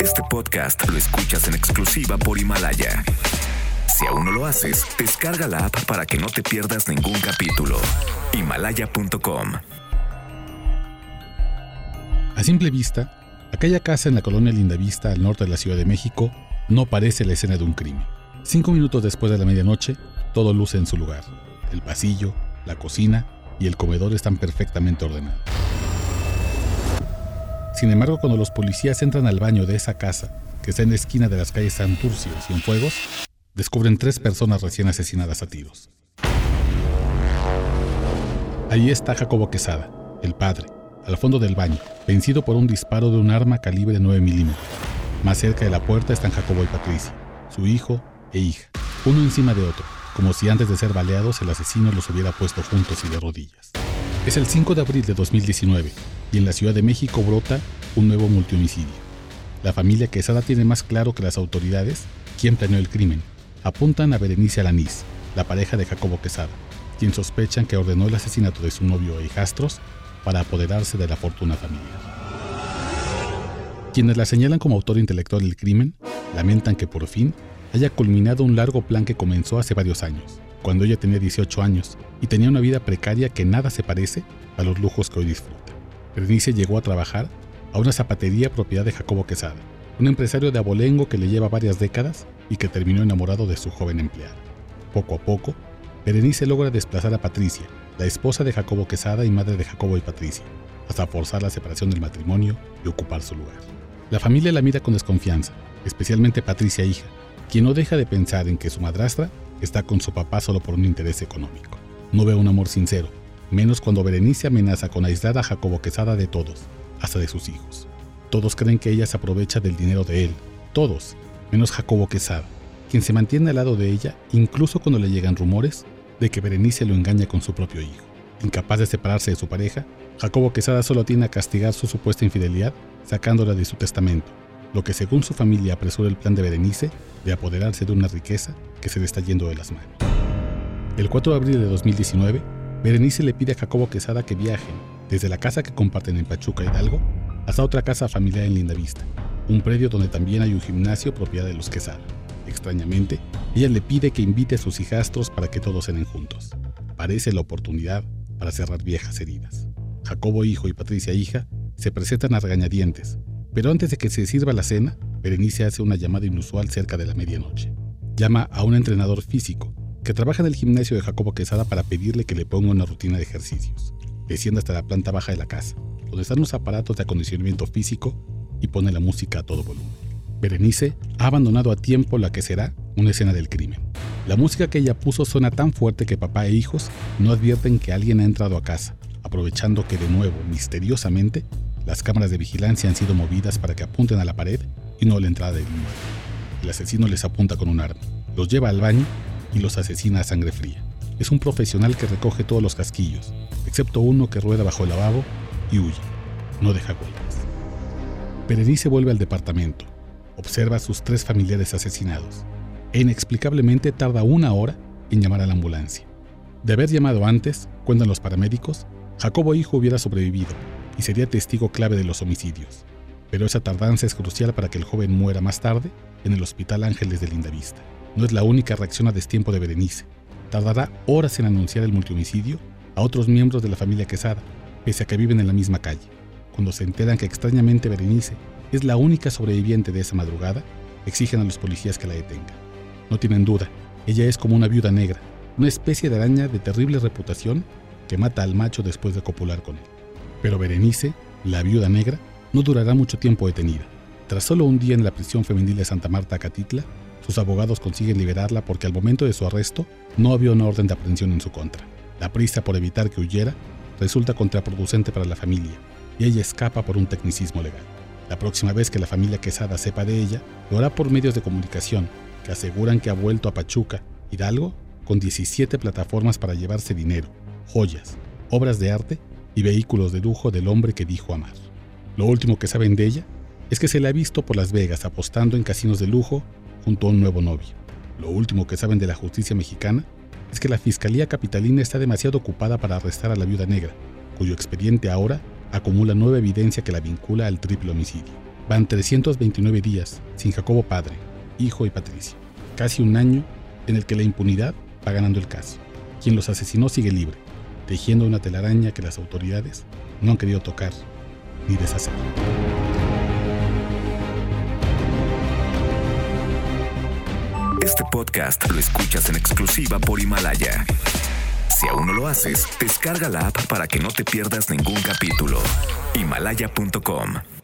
Este podcast lo escuchas en exclusiva por Himalaya. Si aún no lo haces, descarga la app para que no te pierdas ningún capítulo. Himalaya.com A simple vista, aquella casa en la colonia Lindavista al norte de la Ciudad de México no parece la escena de un crimen. Cinco minutos después de la medianoche, todo luce en su lugar. El pasillo, la cocina y el comedor están perfectamente ordenados. Sin embargo, cuando los policías entran al baño de esa casa, que está en la esquina de las calles Santurcio y Cienfuegos, descubren tres personas recién asesinadas a tiros. Ahí está Jacobo Quesada, el padre, al fondo del baño, vencido por un disparo de un arma calibre 9 milímetros. Más cerca de la puerta están Jacobo y Patricia, su hijo e hija, uno encima de otro, como si antes de ser baleados el asesino los hubiera puesto juntos y de rodillas. Es el 5 de abril de 2019 y en la Ciudad de México brota un nuevo multihomicidio. La familia Quesada tiene más claro que las autoridades quién planeó el crimen. Apuntan a Berenice Alanís, la pareja de Jacobo Quesada, quien sospechan que ordenó el asesinato de su novio e hijastros para apoderarse de la fortuna familiar. Quienes la señalan como autor intelectual del crimen lamentan que por fin haya culminado un largo plan que comenzó hace varios años, cuando ella tenía 18 años y tenía una vida precaria que nada se parece a los lujos que hoy disfruta. Berenice llegó a trabajar a una zapatería propiedad de Jacobo Quesada, un empresario de abolengo que le lleva varias décadas y que terminó enamorado de su joven empleada. Poco a poco, Berenice logra desplazar a Patricia, la esposa de Jacobo Quesada y madre de Jacobo y Patricia, hasta forzar la separación del matrimonio y ocupar su lugar. La familia la mira con desconfianza, especialmente Patricia hija, quien no deja de pensar en que su madrastra está con su papá solo por un interés económico. No ve un amor sincero, menos cuando Berenice amenaza con aislar a Jacobo Quesada de todos, hasta de sus hijos. Todos creen que ella se aprovecha del dinero de él, todos, menos Jacobo Quesada, quien se mantiene al lado de ella incluso cuando le llegan rumores de que Berenice lo engaña con su propio hijo. Incapaz de separarse de su pareja, Jacobo Quesada solo tiene a castigar su supuesta infidelidad sacándola de su testamento, lo que según su familia apresura el plan de Berenice de apoderarse de una riqueza que se le está yendo de las manos. El 4 de abril de 2019, Berenice le pide a Jacobo Quesada que viajen desde la casa que comparten en Pachuca Hidalgo hasta otra casa familiar en Lindavista, un predio donde también hay un gimnasio propiedad de los Quesada. Extrañamente, ella le pide que invite a sus hijastros para que todos cenen juntos. Parece la oportunidad para cerrar viejas heridas. Jacobo hijo y Patricia hija se presentan a regañadientes, pero antes de que se sirva la cena, Berenice hace una llamada inusual cerca de la medianoche. Llama a un entrenador físico que trabaja en el gimnasio de Jacobo Quesada para pedirle que le ponga una rutina de ejercicios. Desciende hasta la planta baja de la casa, donde están los aparatos de acondicionamiento físico y pone la música a todo volumen. Berenice ha abandonado a tiempo la que será una escena del crimen. La música que ella puso suena tan fuerte que papá e hijos no advierten que alguien ha entrado a casa, aprovechando que de nuevo, misteriosamente, las cámaras de vigilancia han sido movidas para que apunten a la pared y no a la entrada del inmueble. El asesino les apunta con un arma, los lleva al baño y los asesina a sangre fría. Es un profesional que recoge todos los casquillos, excepto uno que rueda bajo el lavabo y huye. No deja huellas. Berenice vuelve al departamento. Observa a sus tres familiares asesinados. E inexplicablemente tarda una hora en llamar a la ambulancia. De haber llamado antes, cuentan los paramédicos, Jacobo hijo hubiera sobrevivido, y sería testigo clave de los homicidios. Pero esa tardanza es crucial para que el joven muera más tarde en el Hospital Ángeles de Lindavista. No es la única reacción a destiempo de Berenice. Tardará horas en anunciar el multihomicidio a otros miembros de la familia Quesada, pese a que viven en la misma calle. Cuando se enteran que extrañamente Berenice es la única sobreviviente de esa madrugada, exigen a los policías que la detengan. No tienen duda, ella es como una viuda negra, una especie de araña de terrible reputación que mata al macho después de copular con él. Pero Berenice, la viuda negra, no durará mucho tiempo detenida. Tras solo un día en la prisión femenil de Santa Marta, Catitla, sus abogados consiguen liberarla porque al momento de su arresto no había una orden de aprehensión en su contra. La prisa por evitar que huyera resulta contraproducente para la familia y ella escapa por un tecnicismo legal. La próxima vez que la familia Quesada sepa de ella, lo hará por medios de comunicación que aseguran que ha vuelto a Pachuca, Hidalgo, con 17 plataformas para llevarse dinero, joyas, obras de arte y vehículos de lujo del hombre que dijo amar. Lo último que saben de ella es que se le ha visto por Las Vegas apostando en casinos de lujo junto a un nuevo novio. Lo último que saben de la justicia mexicana es que la Fiscalía Capitalina está demasiado ocupada para arrestar a la viuda negra, cuyo expediente ahora acumula nueva evidencia que la vincula al triple homicidio. Van 329 días sin Jacobo padre, hijo y Patricia. Casi un año en el que la impunidad va ganando el caso. Quien los asesinó sigue libre, tejiendo una telaraña que las autoridades no han querido tocar ni deshacer. Este podcast lo escuchas en exclusiva por Himalaya. Si aún no lo haces, descarga la app para que no te pierdas ningún capítulo. Himalaya.com